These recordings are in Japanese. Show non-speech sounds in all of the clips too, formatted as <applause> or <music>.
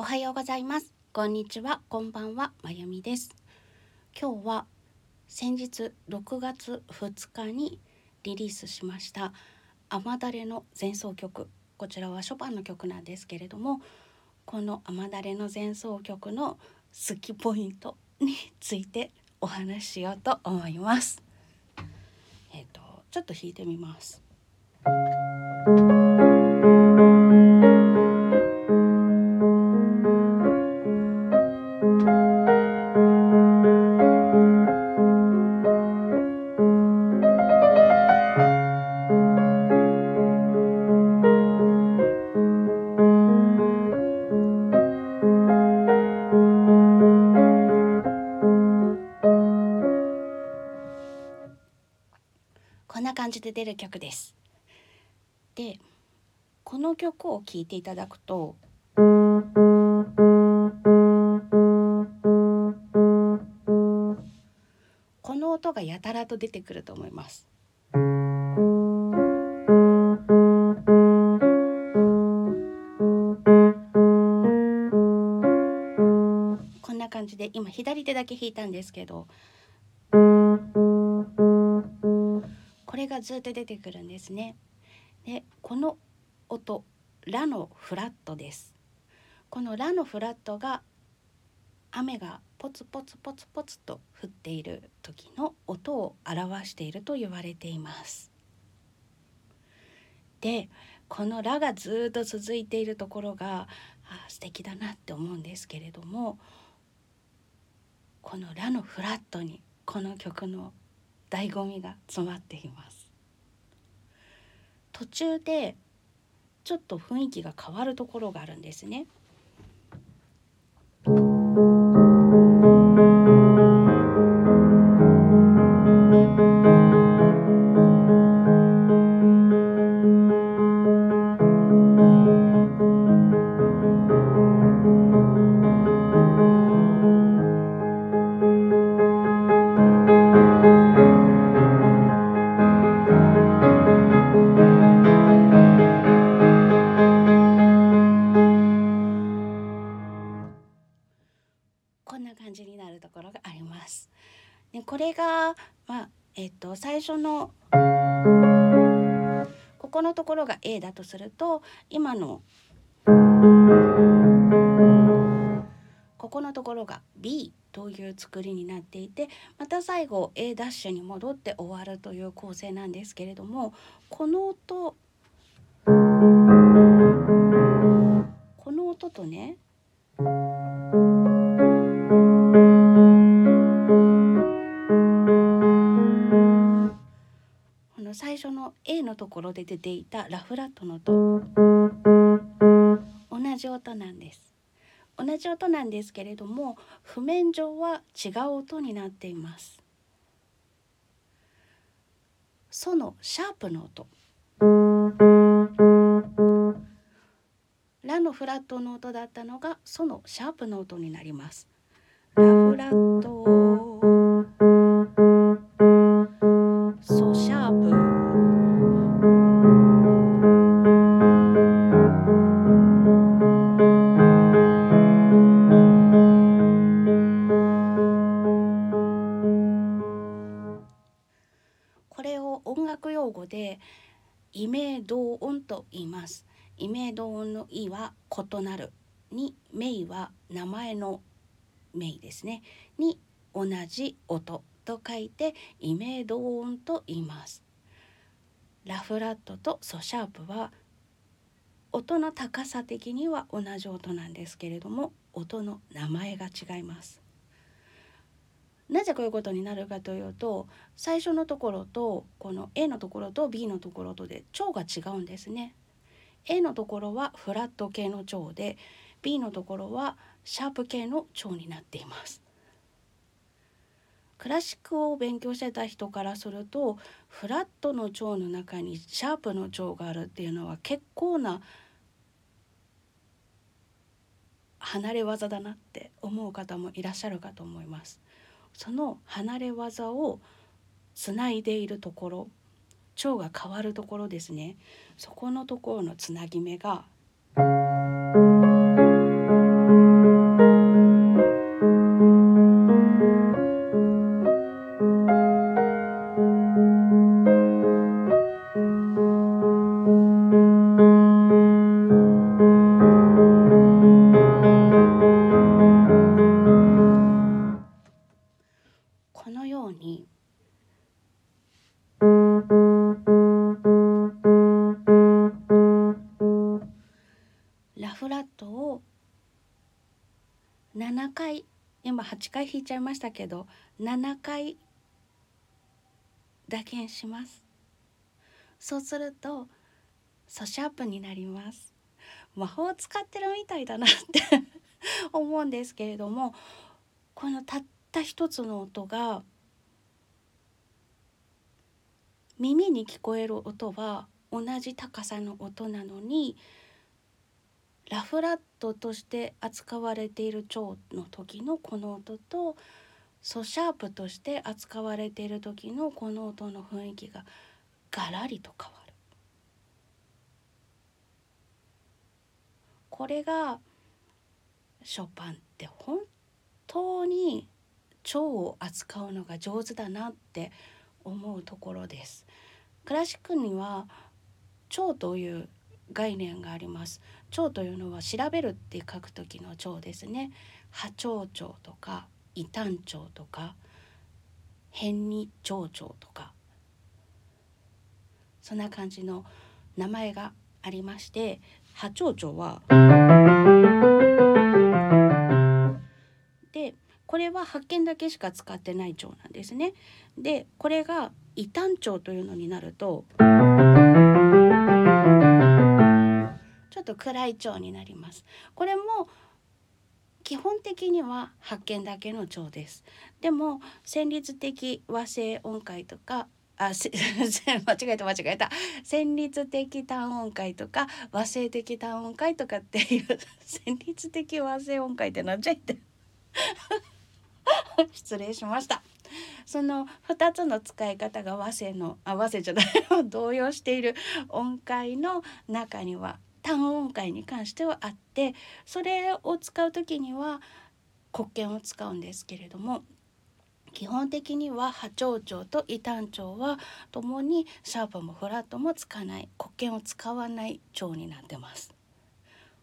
おはようございます。こんにちは。こんばんは。まゆみです。今日は先日6月2日にリリースしました雨だれの前奏曲こちらはショパンの曲なんですけれどもこの雨だれの前奏曲の好きポイントについてお話ししようと思います。えっ、ー、とちょっと弾いてみます。感じで出る曲です。でこの曲を聴いていただくとこの音がやたらと出てくると思います。こんな感じで今左手だけ弾いたんですけどれがずっと出てくるんですね。でこの音ラのフラットです。このラのフラットが雨がポツポツポツポツと降っている時の音を表していると言われています。でこの「ラ」がずっと続いているところがあ素敵だなって思うんですけれどもこの「ラ」のフラットにこの曲の醍醐味が詰まっています。途中でちょっと雰囲気が変わるところがあるんですね。だとすると今のここのところが B という作りになっていてまた最後 A' ダッシュに戻って終わるという構成なんですけれどもこの音この音とね最初の A のところで出ていたラフラットの音。同じ音なんです。同じ音なんですけれども譜面上は違う音になっています。ソのシャープの音。ラのフラットの音だったのがソのシャープの音になります。ラフラットですねに同じ音と書いて異名同音と言います。ラフラットとソシャープは音の高さ的には同じ音なんですけれども音の名前が違います。なぜこういうことになるかというと最初のところとこの A のところと B のところとで調が違うんですね。A のところはフラット系の調で B のところはシャープ系の調になっています。クラシックを勉強してた人からするとフラットの調の中にシャープの調があるっていうのは結構な離れ技だなって思う方もいらっしゃるかと思います。その離れ技をつないでいるところ腸が変わるところですねそこのところのつなぎ目がフラットを7回今8回弾いちゃいましたけど7回打鍵します。そうするとソシャープになります。魔法を使ってるみたいだなって <laughs> 思うんですけれどもこのたった一つの音が耳に聞こえる音は同じ高さの音なのにラフラットとして扱われている蝶の時のこの音とソシャープとして扱われている時のこの音の雰囲気がガラリと変わる。これがショパンって本当に蝶を扱うのが上手だなって思うところです。クラシックには蝶という概念があります蝶というのは調べるって書く時の蝶ですね波長蝶とか異端蝶とか変に蝶々とかそんな感じの名前がありまして波長蝶はでこれは発見だけしか使ってない蝶なんですね。でこれが異端蝶というのになると。ょっと暗い蝶になります。これも基本的には発見だけの蝶です。でも旋律的和声音階とかあ <laughs> 間違えた間違えた。旋律的単音階とか和声的単音階とかっていう旋律的和声音階ってなっちゃって。<laughs> 失礼しました。その2つの使い方が和声のあ和声じゃない。<laughs> 動揺している音階の中には単音階に関してはあってそれを使う時には黒鍵を使うんですけれども基本的には波長長と異端調はともにシャープもフラットもつかない黒鍵を使わない調になってます。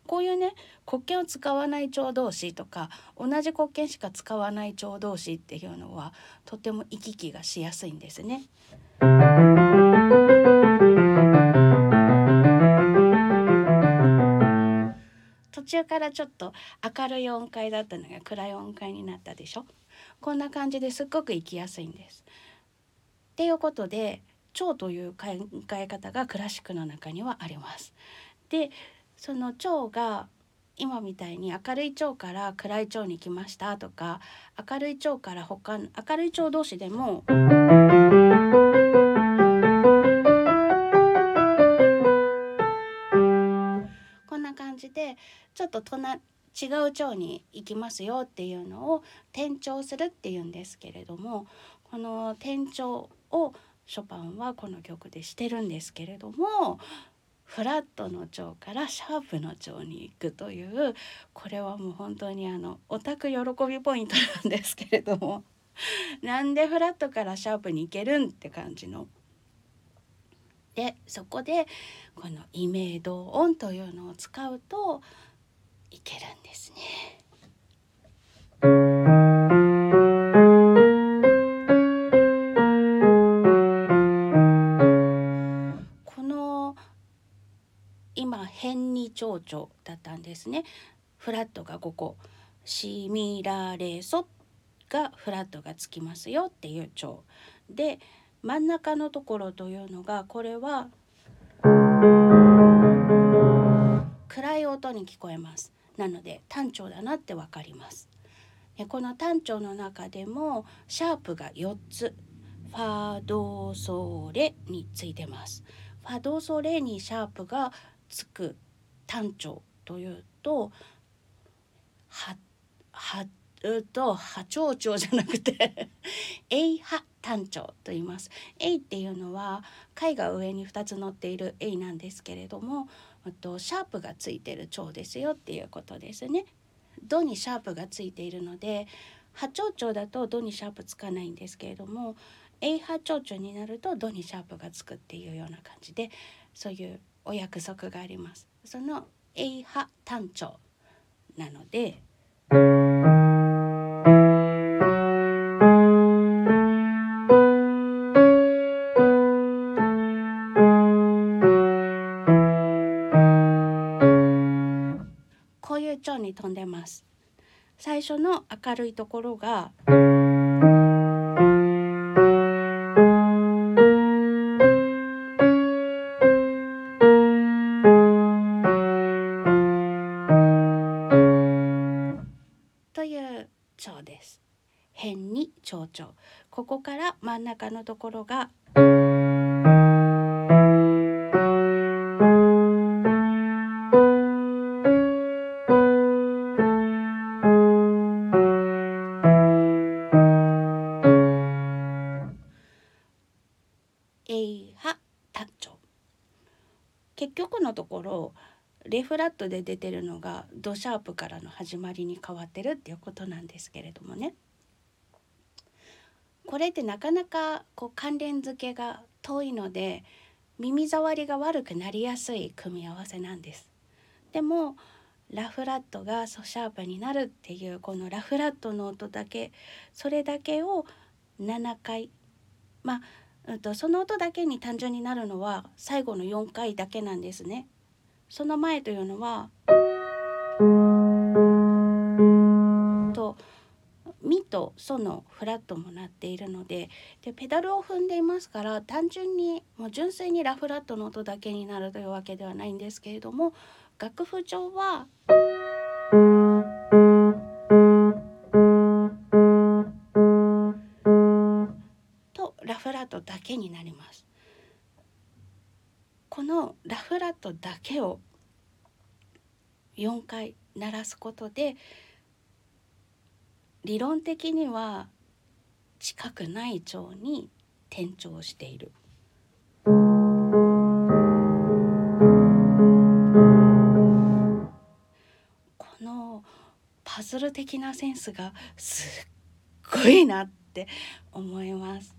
こういうね黒鍵を使わない調同士とか同じ黒鍵しか使わない調同士っていうのはとても行き来がしやすいんですね。中からちょっと明るい音階だったのが暗い音階になったでしょ？こんな感じですっごく行きやすいんです。っていうことで蝶という考え方がクラシックの中にはあります。でその蝶が今みたいに明るい蝶から暗い蝶に来ましたとか明るい蝶から他の明るい蝶同士でもじでちょっと隣違う腸に行きますよっていうのを転調するっていうんですけれどもこの転調をショパンはこの曲でしてるんですけれどもフラットの腸からシャープの腸に行くというこれはもう本当にあのオタク喜びポイントなんですけれどもなんでフラットからシャープに行けるんって感じのでそこでこの「イメド音」というのを使うといけるんですね。この今変に蝶々だったんですね。フラットが5個「シミラレソ」がフラットがつきますよっていう蝶で真ん中のところというのがこれは暗い音に聞こえます。なので単調だなってわかります。でこの単調の中でもシャープが4つファドソレについてます。ファドソレにシャープがつく単調というとははうと波長長じゃなくて <laughs> エイハ単調と言います。エイっていうのは貝が上に2つ乗っているエイなんですけれどもとシャープがついてる蝶ですよっていうことですね。ドにシャープがついているので波長長だとドにシャープつかないんですけれどもエイ波長長になるとドにシャープがつくっていうような感じでそういうお約束があります。そのエイ波単調なのでます。最初の明るいところがという調です。辺に長調ここから真ん中のところがレフラットで出てるのがドシャープからの始まりに変わってるっていうことなんですけれどもねこれってなかなかこう関連付けが遠いので耳障りが悪くなりやすい組み合わせなんです。でもラフラットがソシャープになるっていうこのラフラットの音だけそれだけを7回まあうんとその音だけに単純になるのは最後の4回だけなんですね。その前というのはとミとソのフラットもなっているのででペダルを踏んでいますから単純にもう純粋にラフラットの音だけになるというわけではないんですけれども楽譜上は。とラフラットだけになりますこのラフラットだけを4回鳴らすことで理論的には近くない腸に転調している。このパズル的なセンスがすっごいなって思います。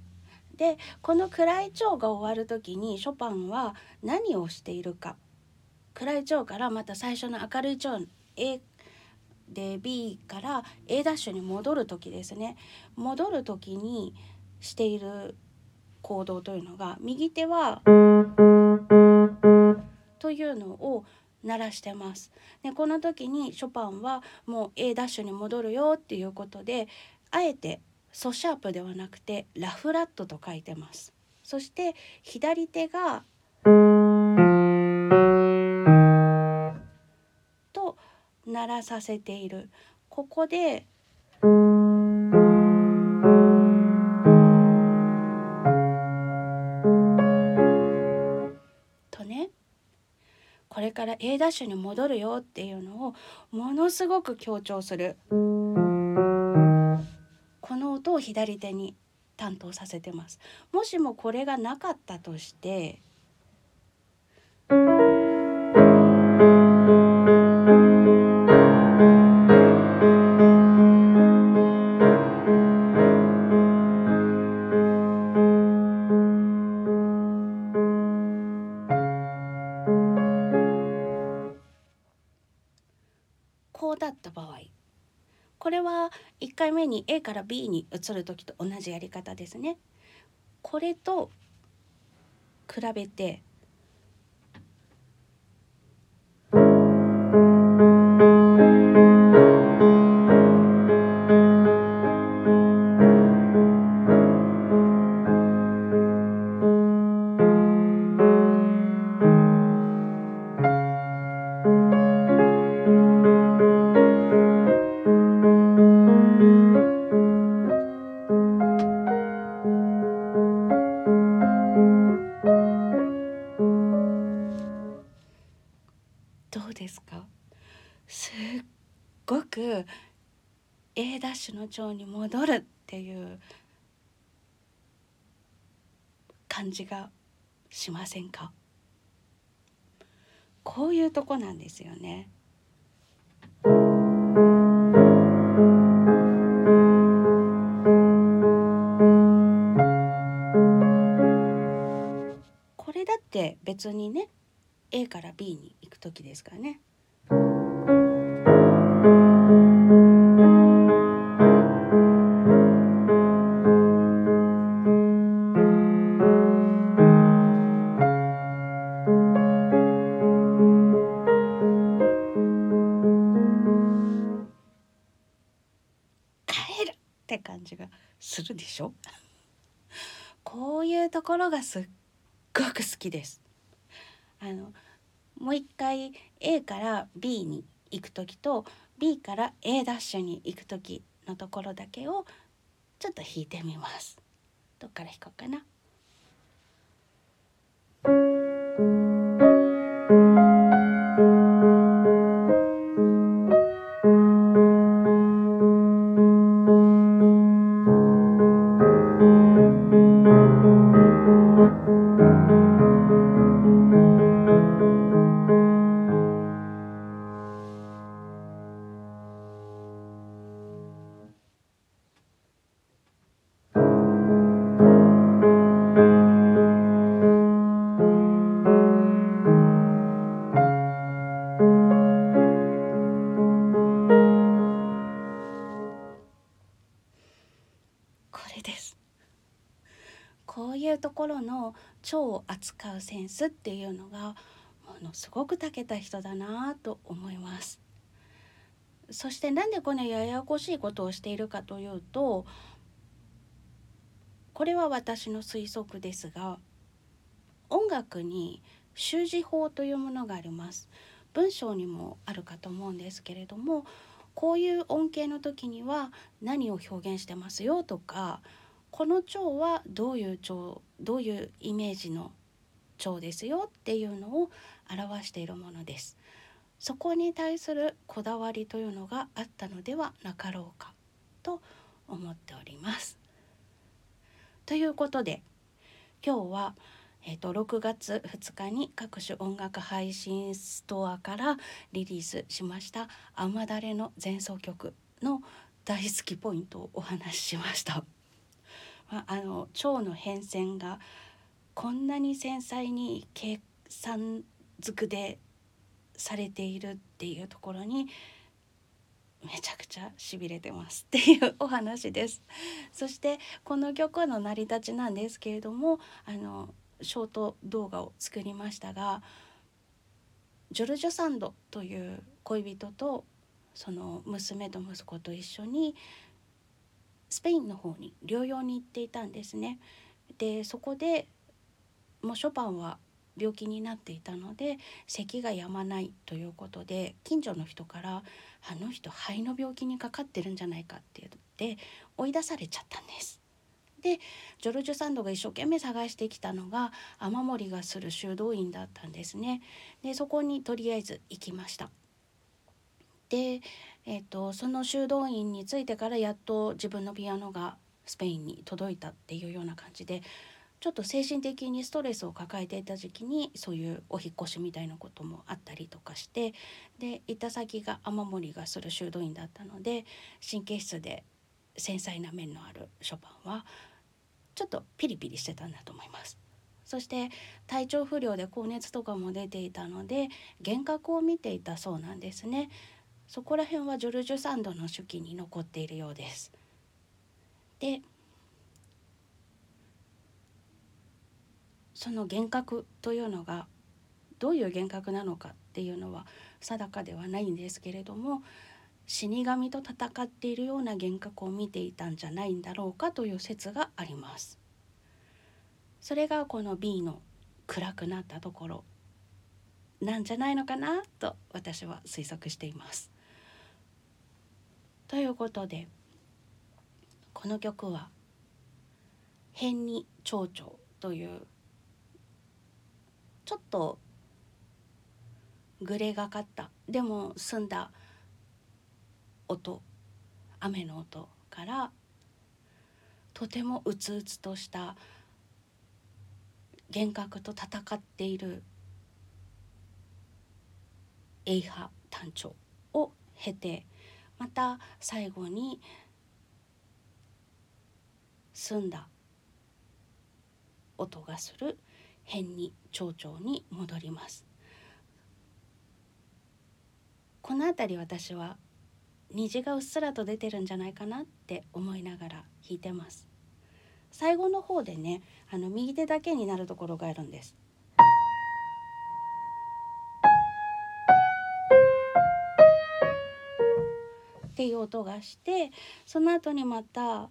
でこの暗い蝶が終わる時にショパンは何をしているか暗い蝶からまた最初の明るい蝶 A で B から A' ダッシュに戻る時ですね戻る時にしている行動というのが右手はというのを鳴らしてます。でこの時にショパンはもう A' ダッシュに戻るよっていうことであえてソシャープではなくてラフラットと書いてますそして左手がと鳴らさせているここでとねこれから A' ダッシュに戻るよっていうのをものすごく強調する。音を左手に担当させてます。もしもこれがなかったとしてに A から B に移る時と同じやり方ですね。これと比べて A ダッシュの調に戻るっていう感じがしませんか？こういうとこなんですよね。これだって別にね A から B に行く時ですからね。ろがすっごく好きですあのもう一回 A から B に行く時と B から A ダッシュに行く時のところだけをちょっと弾いてみますどっから弾こうかなを扱うセンスっていうのがものすごく長けた人だなと思います。そしてなんでこのややこしいことをしているかというとこれは私の推測ですが音楽に習字法というものがあります。文章にもあるかと思うんですけれどもこういう音形の時には何を表現してますよとかこの蝶はどういう蝶どういうイメージの蝶ですよっていうのを表しているものです。そこに対するこだわりというのがあったのではなかろうかと思っております。ということで今日は、えーと、6月2日に各種音楽配信ストアからリリースしました「アマダレの前奏曲」の大好きポイントをお話ししました。まあ、あの腸の変遷がこんなに繊細に計算づくでされているっていうところにめちゃくちゃしびれてますっていうお話です。そしてこの曲の成り立ちなんですけれどもあのショート動画を作りましたがジョルジョ・サンドという恋人とその娘と息子と一緒にスペインの方に療養に行っていたんですね。でそこでもうショパンは病気になっていたので咳が止まないということで近所の人から「あの人肺の病気にかかってるんじゃないか」って言って追い出されちゃったんです。でジョルジュ・サンドが一生懸命探してきたのが雨漏りがする修道院だったんですね。でそこにとりあえず行きました。でえーと、その修道院に着いてからやっと自分のピアノがスペインに届いたっていうような感じでちょっと精神的にストレスを抱えていた時期にそういうお引越しみたいなこともあったりとかしてで行った先が雨漏りがする修道院だったので神経質で繊細な面のあるショパンはちょっとピリピリしてたんだと思います。そして体調不良で高熱とかも出ていたので幻覚を見ていたそうなんですね。そこら辺はジョルジュ・サンドの手記に残っているようです。でその幻覚というのがどういう幻覚なのかっていうのは定かではないんですけれども死神と戦っているような幻覚を見ていたんじゃないんだろうかという説があります。それがこの B の暗くなったところなんじゃないのかなと私は推測しています。ということでこの曲は「変に蝶々」というちょっとグレがかった。でも澄んだ音雨の音からとてもうつうつとした幻覚と戦っているエイハ単調を経てまた最後に澄んだ。音がする。変に蝶々に戻ります。この辺り私は虹がうっすらと出てるんじゃないかなって思いながら弾いてます最後の方でねあの右手だけになるところがあるんですっていう音がしてその後にまた。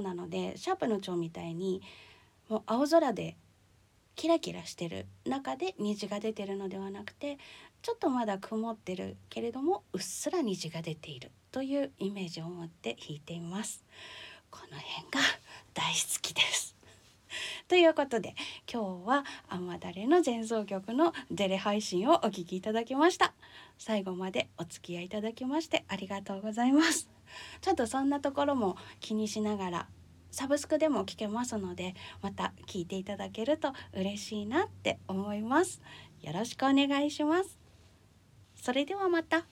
もフラット調なのでシャープの調みたいにもう青空でキラキラしてる中で虹が出てるのではなくてちょっとまだ曇ってるけれどもうっすら虹が出ているというイメージを持って弾いています。この辺が大好きです。<laughs> ということで今日は「あまだれ」の前奏曲のデレ配信をお聴きいただきました。最後までお付き合いいただきましてありがとうございます。ちょっとそんなところも気にしながらサブスクでも聞けますのでまた聞いていただけると嬉しいなって思います。よろしくお願いします。それではまた。